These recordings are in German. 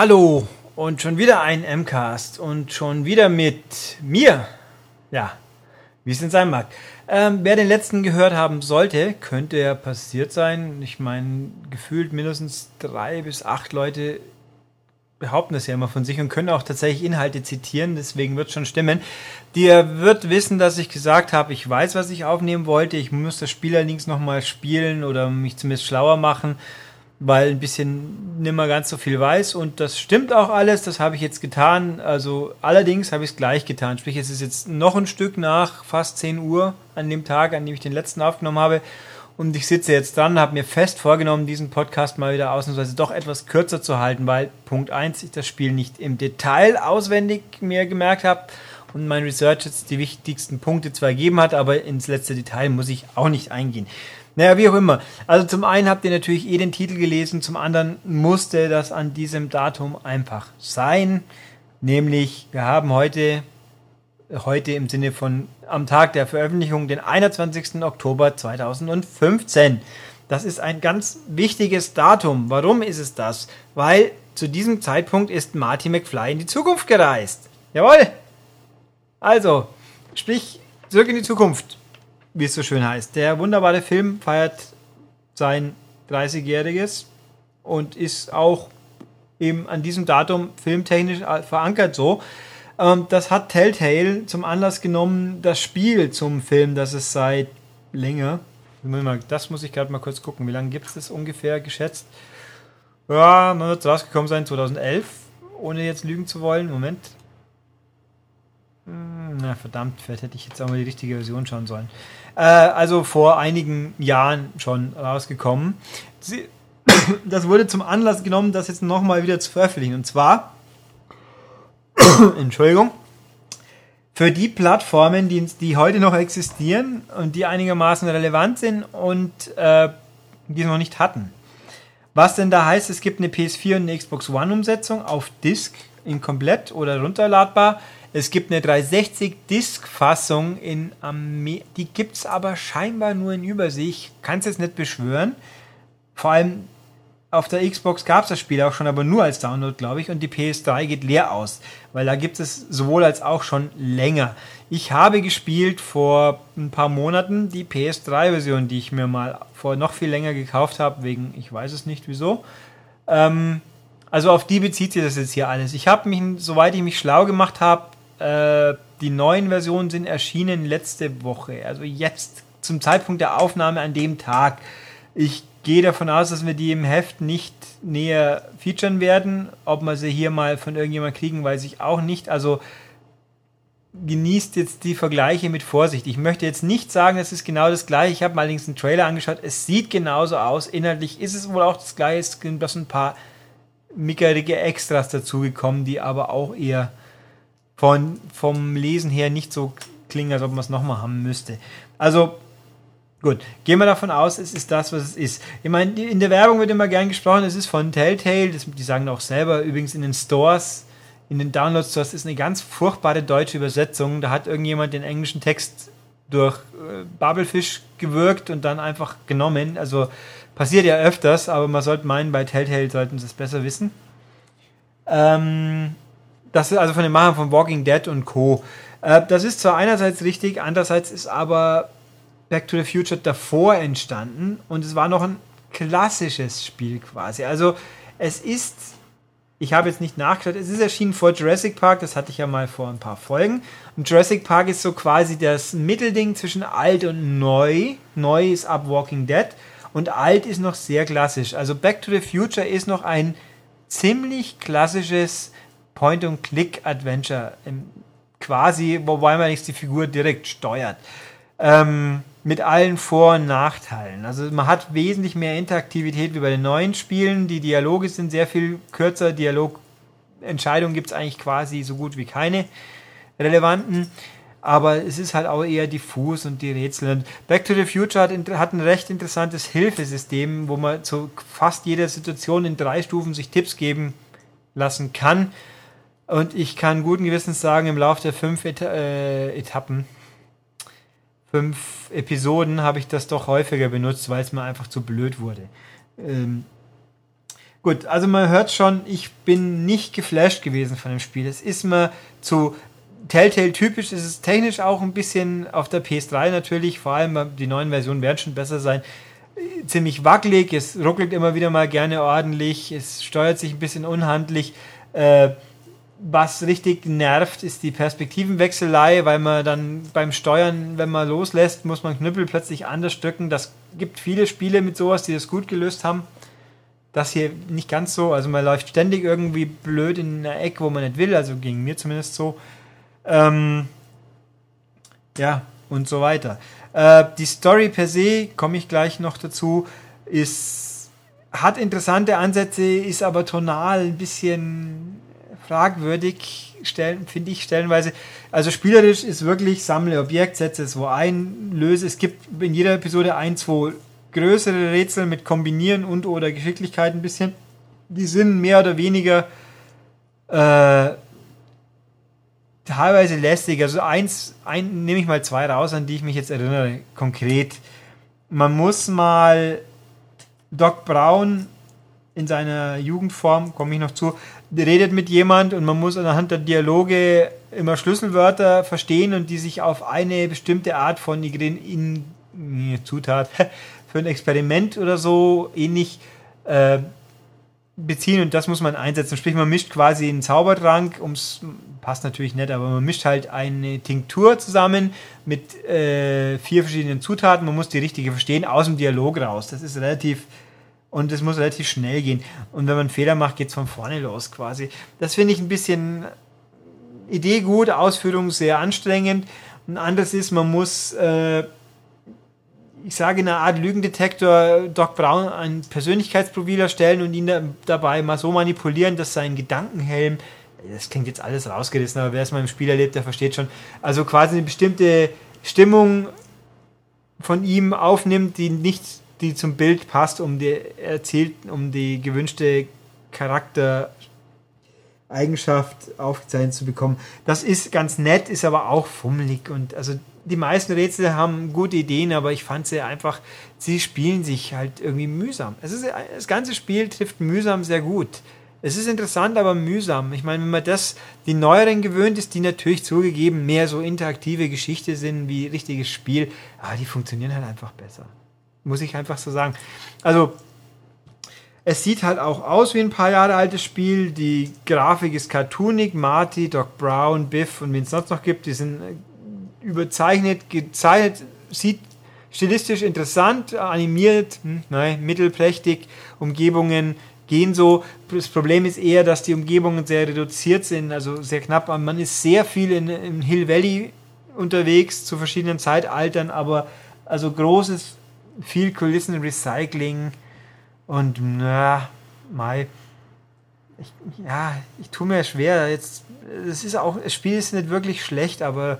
Hallo und schon wieder ein MCAST und schon wieder mit mir. Ja, wie es in sein mag. Ähm, wer den letzten gehört haben sollte, könnte ja passiert sein. Ich meine, gefühlt mindestens drei bis acht Leute behaupten das ja immer von sich und können auch tatsächlich Inhalte zitieren, deswegen wird schon stimmen. Dir wird wissen, dass ich gesagt habe, ich weiß, was ich aufnehmen wollte. Ich muss das Spiel allerdings nochmal spielen oder mich zumindest schlauer machen weil ein bisschen nimmer ganz so viel weiß und das stimmt auch alles, das habe ich jetzt getan. Also allerdings habe ich es gleich getan. Sprich, es ist jetzt noch ein Stück nach fast 10 Uhr an dem Tag, an dem ich den letzten aufgenommen habe. Und ich sitze jetzt dran, habe mir fest vorgenommen, diesen Podcast mal wieder ausnahmsweise doch etwas kürzer zu halten, weil Punkt 1 ich das Spiel nicht im Detail auswendig mir gemerkt habe und mein Research jetzt die wichtigsten Punkte zwar ergeben hat, aber ins letzte Detail muss ich auch nicht eingehen. Naja, wie auch immer. Also zum einen habt ihr natürlich eh den Titel gelesen, zum anderen musste das an diesem Datum einfach sein. Nämlich, wir haben heute, heute im Sinne von am Tag der Veröffentlichung, den 21. Oktober 2015. Das ist ein ganz wichtiges Datum. Warum ist es das? Weil zu diesem Zeitpunkt ist Marty McFly in die Zukunft gereist. Jawohl! Also, sprich, zurück in die Zukunft wie es so schön heißt. Der wunderbare Film feiert sein 30-jähriges und ist auch eben an diesem Datum filmtechnisch verankert so. Ähm, das hat Telltale zum Anlass genommen, das Spiel zum Film, das es seit länger, das muss ich gerade mal kurz gucken, wie lange gibt es das ungefähr geschätzt? Ja, man wird rausgekommen sein 2011, ohne jetzt lügen zu wollen. Moment. Hm, na verdammt, vielleicht hätte ich jetzt auch mal die richtige Version schauen sollen. Äh, also vor einigen Jahren schon rausgekommen. Sie, das wurde zum Anlass genommen, das jetzt nochmal wieder zu veröffentlichen. Und zwar, Entschuldigung, für die Plattformen, die, die heute noch existieren und die einigermaßen relevant sind und äh, die es noch nicht hatten. Was denn da heißt, es gibt eine PS4 und eine Xbox One Umsetzung auf Disk in komplett oder runterladbar. Es gibt eine 360-Disc-Fassung in Armee. Die gibt es aber scheinbar nur in Übersicht. Kann es jetzt nicht beschwören. Vor allem auf der Xbox gab es das Spiel auch schon, aber nur als Download, glaube ich. Und die PS3 geht leer aus, weil da gibt es sowohl als auch schon länger. Ich habe gespielt vor ein paar Monaten die PS3-Version, die ich mir mal vor noch viel länger gekauft habe, wegen, ich weiß es nicht wieso. Ähm, also auf die bezieht sich das jetzt hier alles. Ich habe mich, soweit ich mich schlau gemacht habe, äh, die neuen Versionen sind erschienen letzte Woche, also jetzt zum Zeitpunkt der Aufnahme an dem Tag. Ich gehe davon aus, dass wir die im Heft nicht näher featuren werden. Ob wir sie hier mal von irgendjemand kriegen, weiß ich auch nicht. Also genießt jetzt die Vergleiche mit Vorsicht. Ich möchte jetzt nicht sagen, es ist genau das gleiche. Ich habe mal allerdings einen Trailer angeschaut. Es sieht genauso aus. Inhaltlich ist es wohl auch das gleiche. Es sind bloß ein paar mickerige Extras dazugekommen, die aber auch eher von, vom Lesen her nicht so klingen, als ob man es nochmal haben müsste. Also, gut, gehen wir davon aus, es ist das, was es ist. Ich meine, in der Werbung wird immer gern gesprochen, es ist von Telltale, das, die sagen auch selber, übrigens in den Stores, in den Download-Stores ist eine ganz furchtbare deutsche Übersetzung. Da hat irgendjemand den englischen Text durch äh, Bubblefish gewirkt und dann einfach genommen. Also passiert ja öfters, aber man sollte meinen, bei Telltale sollten sie es besser wissen. Ähm, das ist also von den Machern von Walking Dead und Co. Äh, das ist zwar einerseits richtig, andererseits ist aber Back to the Future davor entstanden und es war noch ein klassisches Spiel quasi. Also es ist, ich habe jetzt nicht nachgeschaut, es ist erschienen vor Jurassic Park, das hatte ich ja mal vor ein paar Folgen. Und Jurassic Park ist so quasi das Mittelding zwischen alt und neu. Neu ist ab Walking Dead und alt ist noch sehr klassisch. Also Back to the Future ist noch ein ziemlich klassisches Point-and-Click-Adventure quasi, wobei man nicht die Figur direkt steuert. Ähm, mit allen Vor- und Nachteilen. Also man hat wesentlich mehr Interaktivität wie bei den neuen Spielen. Die Dialoge sind sehr viel kürzer. Dialogentscheidungen gibt es eigentlich quasi so gut wie keine relevanten. Aber es ist halt auch eher diffus und die Rätsel. Und Back to the Future hat, hat ein recht interessantes Hilfesystem, wo man zu fast jeder Situation in drei Stufen sich Tipps geben lassen kann. Und ich kann guten Gewissens sagen, im Laufe der fünf Eta äh, Etappen, fünf Episoden habe ich das doch häufiger benutzt, weil es mir einfach zu blöd wurde. Ähm, Gut, also man hört schon, ich bin nicht geflasht gewesen von dem Spiel. Es ist mir zu Telltale typisch, es ist technisch auch ein bisschen auf der PS3 natürlich, vor allem die neuen Versionen werden schon besser sein. Ziemlich wackelig, es ruckelt immer wieder mal gerne ordentlich, es steuert sich ein bisschen unhandlich. Äh, was richtig nervt, ist die Perspektivenwechselei, weil man dann beim Steuern, wenn man loslässt, muss man Knüppel plötzlich anders drücken. Das gibt viele Spiele mit sowas, die das gut gelöst haben. Das hier nicht ganz so. Also man läuft ständig irgendwie blöd in einer Ecke, wo man nicht will. Also ging mir zumindest so. Ähm, ja, und so weiter. Äh, die Story per se, komme ich gleich noch dazu, ist, hat interessante Ansätze, ist aber tonal ein bisschen fragwürdig, finde ich stellenweise. Also spielerisch ist wirklich sammle Objekt, setze es wo ein, löse. Es gibt in jeder Episode ein, zwei größere Rätsel mit Kombinieren und oder Geschicklichkeit ein bisschen. Die sind mehr oder weniger äh, teilweise lästig. Also eins, ein, nehme ich mal zwei raus, an die ich mich jetzt erinnere, konkret. Man muss mal Doc Brown in seiner Jugendform, komme ich noch zu, redet mit jemand und man muss anhand der Dialoge immer Schlüsselwörter verstehen und die sich auf eine bestimmte Art von in, in, Zutat für ein Experiment oder so ähnlich äh, beziehen und das muss man einsetzen. Sprich, man mischt quasi einen Zaubertrank, ums passt natürlich nicht, aber man mischt halt eine Tinktur zusammen mit äh, vier verschiedenen Zutaten. Man muss die richtige verstehen aus dem Dialog raus. Das ist relativ und es muss relativ schnell gehen. Und wenn man einen Fehler macht, geht es von vorne los quasi. Das finde ich ein bisschen Idee gut, Ausführung sehr anstrengend. Ein anderes ist, man muss, äh, ich sage, in einer Art Lügendetektor Doc Brown ein Persönlichkeitsprofil erstellen und ihn da, dabei mal so manipulieren, dass sein Gedankenhelm, das klingt jetzt alles rausgerissen, aber wer es mal im Spiel erlebt, der versteht schon, also quasi eine bestimmte Stimmung von ihm aufnimmt, die nicht die zum Bild passt, um die erzählt, um die gewünschte Charaktereigenschaft aufgezeichnet zu bekommen. Das ist ganz nett, ist aber auch fummelig und also die meisten Rätsel haben gute Ideen, aber ich fand sie einfach, sie spielen sich halt irgendwie mühsam. Es ist, das ganze Spiel trifft mühsam sehr gut. Es ist interessant, aber mühsam. Ich meine, wenn man das, die neueren gewöhnt ist, die natürlich zugegeben mehr so interaktive Geschichte sind wie richtiges Spiel, aber die funktionieren halt einfach besser. Muss ich einfach so sagen. Also, es sieht halt auch aus wie ein paar Jahre altes Spiel. Die Grafik ist cartoonig. Marty, Doc Brown, Biff und wen es sonst noch gibt, die sind äh, überzeichnet, gezeichnet, sieht stilistisch interessant, animiert, hm, nein, mittelprächtig. Umgebungen gehen so. Das Problem ist eher, dass die Umgebungen sehr reduziert sind, also sehr knapp. Man ist sehr viel in, in Hill Valley unterwegs zu verschiedenen Zeitaltern, aber also großes viel Kulissen-Recycling und na, Mai. Ich, ja, ich tue mir schwer. Jetzt, es ist auch, das Spiel ist nicht wirklich schlecht, aber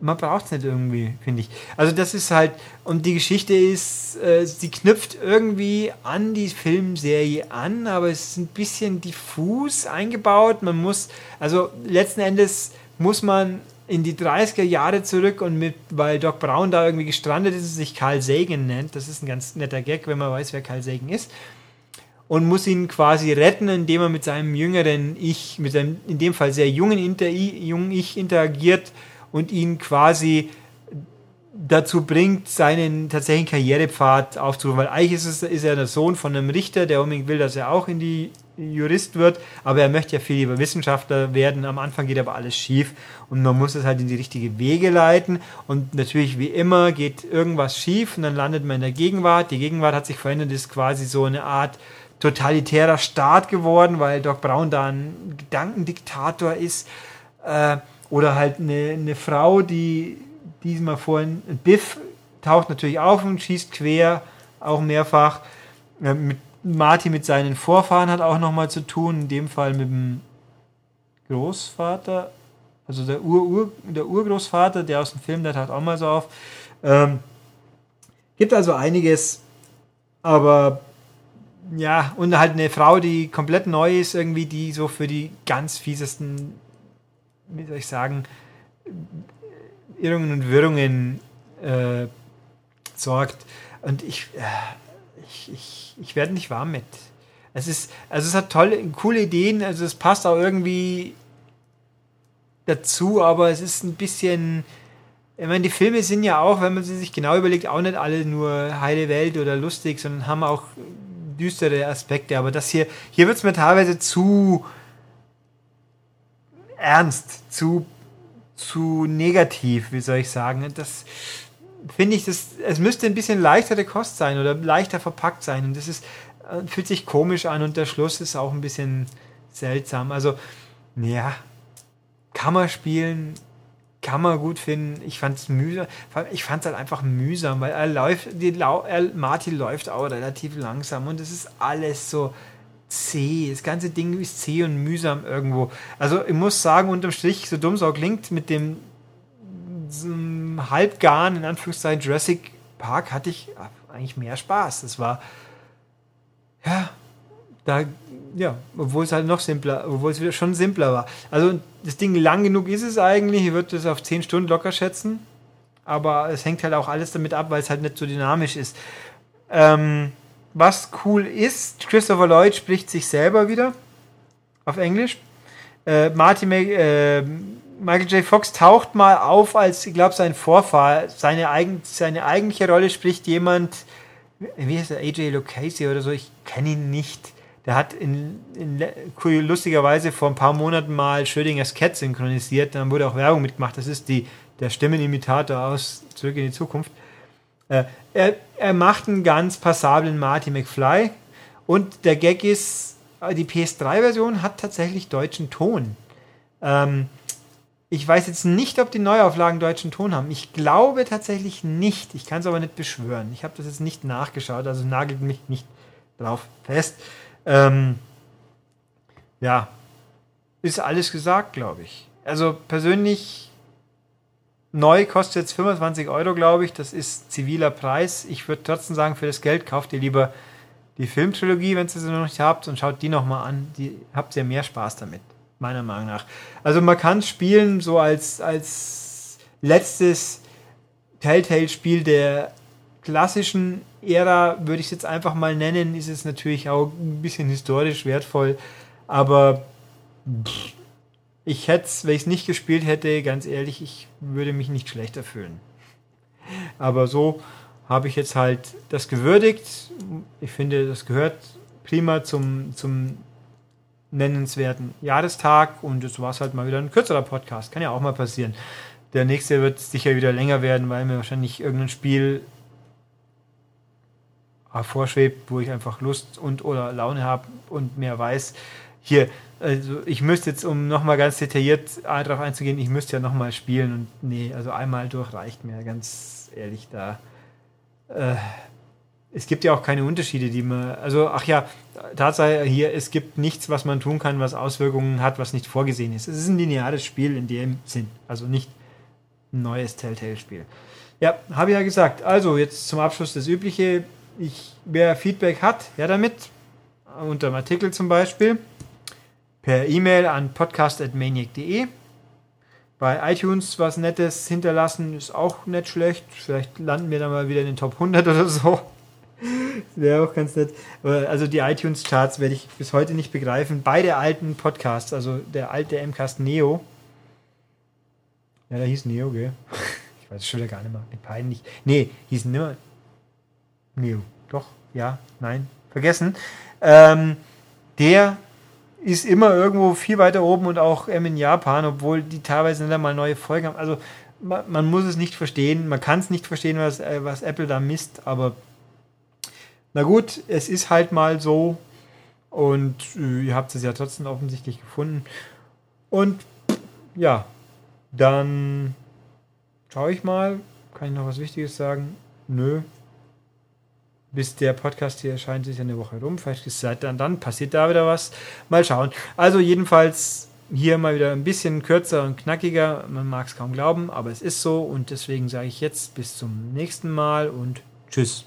man braucht es nicht irgendwie, finde ich. Also das ist halt, und die Geschichte ist, äh, sie knüpft irgendwie an die Filmserie an, aber es ist ein bisschen diffus eingebaut. Man muss, also letzten Endes muss man in die 30er Jahre zurück und mit, weil Doc Brown da irgendwie gestrandet ist, sich Carl Sagan nennt. Das ist ein ganz netter Gag, wenn man weiß, wer Carl Sagan ist. Und muss ihn quasi retten, indem er mit seinem jüngeren Ich, mit seinem in dem Fall sehr jungen, Inter jungen Ich interagiert und ihn quasi dazu bringt, seinen tatsächlichen Karrierepfad aufzurufen. Weil eigentlich ist, es, ist er der Sohn von einem Richter, der unbedingt will, dass er auch in die Jurist wird, aber er möchte ja viel lieber Wissenschaftler werden. Am Anfang geht aber alles schief und man muss es halt in die richtige Wege leiten. Und natürlich, wie immer, geht irgendwas schief und dann landet man in der Gegenwart. Die Gegenwart hat sich verändert, ist quasi so eine Art totalitärer Staat geworden, weil Doc Brown da ein Gedankendiktator ist. Äh, oder halt eine, eine Frau, die diesmal vorhin, Biff taucht natürlich auf und schießt quer, auch mehrfach. Äh, mit Marty mit seinen Vorfahren hat auch nochmal zu tun, in dem Fall mit dem Großvater, also der, Ur, Ur, der Urgroßvater, der aus dem Film, der taucht auch mal so auf. Ähm, gibt also einiges, aber ja, und halt eine Frau, die komplett neu ist, irgendwie, die so für die ganz fiesesten, wie soll ich sagen, Irrungen und Wirrungen äh, sorgt. Und ich, äh, ich, ich, ich werde nicht warm mit. Es ist, also es hat tolle, coole Ideen, also es passt auch irgendwie dazu, aber es ist ein bisschen, ich meine, die Filme sind ja auch, wenn man sie sich genau überlegt, auch nicht alle nur heile Welt oder lustig, sondern haben auch düstere Aspekte. Aber das hier, hier wird es mir teilweise zu ernst, zu, zu negativ, wie soll ich sagen. Das finde ich, das, es müsste ein bisschen leichtere Kost sein oder leichter verpackt sein. Und das ist, äh, fühlt sich komisch an und der Schluss ist auch ein bisschen seltsam. Also, ja, kann man spielen, kann man gut finden. Ich fand es mühsam. Ich fand es halt einfach mühsam, weil er läuft, die, er, Martin läuft auch relativ langsam und es ist alles so zäh. Das ganze Ding ist zäh und mühsam irgendwo. Also ich muss sagen, unterm Strich, so dumm es auch klingt, mit dem halbgaren, in Anführungszeichen, Jurassic Park hatte ich eigentlich mehr Spaß. Das war, ja, da, ja, obwohl es halt noch simpler, obwohl es wieder schon simpler war. Also das Ding lang genug ist es eigentlich. Ich würde es auf 10 Stunden locker schätzen. Aber es hängt halt auch alles damit ab, weil es halt nicht so dynamisch ist. Ähm, was cool ist, Christopher Lloyd spricht sich selber wieder auf Englisch. Äh, Martin, äh, Michael J. Fox taucht mal auf als, ich glaube, sein Vorfahr. Seine, eigen, seine eigentliche Rolle spricht jemand, wie heißt er, AJ Lucchese oder so, ich kenne ihn nicht. Der hat in, in, lustigerweise vor ein paar Monaten mal Schrödingers Cat synchronisiert, dann wurde auch Werbung mitgemacht. Das ist die, der Stimmenimitator aus Zurück in die Zukunft. Äh, er, er macht einen ganz passablen Marty McFly und der Gag ist, die PS3-Version hat tatsächlich deutschen Ton. Ähm, ich weiß jetzt nicht, ob die Neuauflagen deutschen Ton haben. Ich glaube tatsächlich nicht. Ich kann es aber nicht beschwören. Ich habe das jetzt nicht nachgeschaut, also nagelt mich nicht drauf fest. Ähm, ja, ist alles gesagt, glaube ich. Also persönlich neu kostet jetzt 25 Euro, glaube ich. Das ist ziviler Preis. Ich würde trotzdem sagen, für das Geld kauft ihr lieber die Filmtrilogie, wenn ihr sie noch nicht habt, und schaut die nochmal an. Die habt ihr mehr Spaß damit meiner Meinung nach. Also man kann spielen so als, als letztes Telltale-Spiel der klassischen Ära, würde ich es jetzt einfach mal nennen, ist es natürlich auch ein bisschen historisch wertvoll, aber ich hätte es, wenn ich es nicht gespielt hätte, ganz ehrlich, ich würde mich nicht schlechter fühlen. Aber so habe ich jetzt halt das gewürdigt. Ich finde, das gehört prima zum, zum nennenswerten Jahrestag und es war halt mal wieder ein kürzerer Podcast. Kann ja auch mal passieren. Der nächste wird sicher wieder länger werden, weil mir wahrscheinlich irgendein Spiel vorschwebt, wo ich einfach Lust und oder Laune habe und mehr weiß. Hier, also ich müsste jetzt, um nochmal ganz detailliert darauf einzugehen, ich müsste ja nochmal spielen und nee, also einmal durch reicht mir, ganz ehrlich, da äh, es gibt ja auch keine Unterschiede, die man. Also, ach ja, Tatsache hier, es gibt nichts, was man tun kann, was Auswirkungen hat, was nicht vorgesehen ist. Es ist ein lineares Spiel in dem Sinn. Also nicht ein neues Telltale-Spiel. Ja, habe ich ja gesagt. Also, jetzt zum Abschluss das Übliche. Ich, wer Feedback hat, ja damit. Unter dem Artikel zum Beispiel. Per E-Mail an podcast.maniac.de. Bei iTunes was Nettes hinterlassen ist auch nicht schlecht. Vielleicht landen wir dann mal wieder in den Top 100 oder so. Wäre auch ganz nett. Also die iTunes-Charts werde ich bis heute nicht begreifen. Beide alten Podcasts, also der alte MCAST Neo. Ja, der hieß Neo, gell? Ich weiß es schon wieder gar nicht mehr. Peinlich. Nee, hieß nimmer Neo. Doch, ja, nein, vergessen. Ähm, der ist immer irgendwo viel weiter oben und auch ähm, in Japan, obwohl die teilweise nicht einmal neue Folgen haben. Also man, man muss es nicht verstehen, man kann es nicht verstehen, was, äh, was Apple da misst, aber na gut, es ist halt mal so. Und äh, ihr habt es ja trotzdem offensichtlich gefunden. Und ja, dann schaue ich mal. Kann ich noch was Wichtiges sagen? Nö. Bis der Podcast hier erscheint, ist ja eine Woche rum. Vielleicht ist seit dann, dann passiert da wieder was. Mal schauen. Also jedenfalls hier mal wieder ein bisschen kürzer und knackiger. Man mag es kaum glauben, aber es ist so. Und deswegen sage ich jetzt bis zum nächsten Mal und tschüss.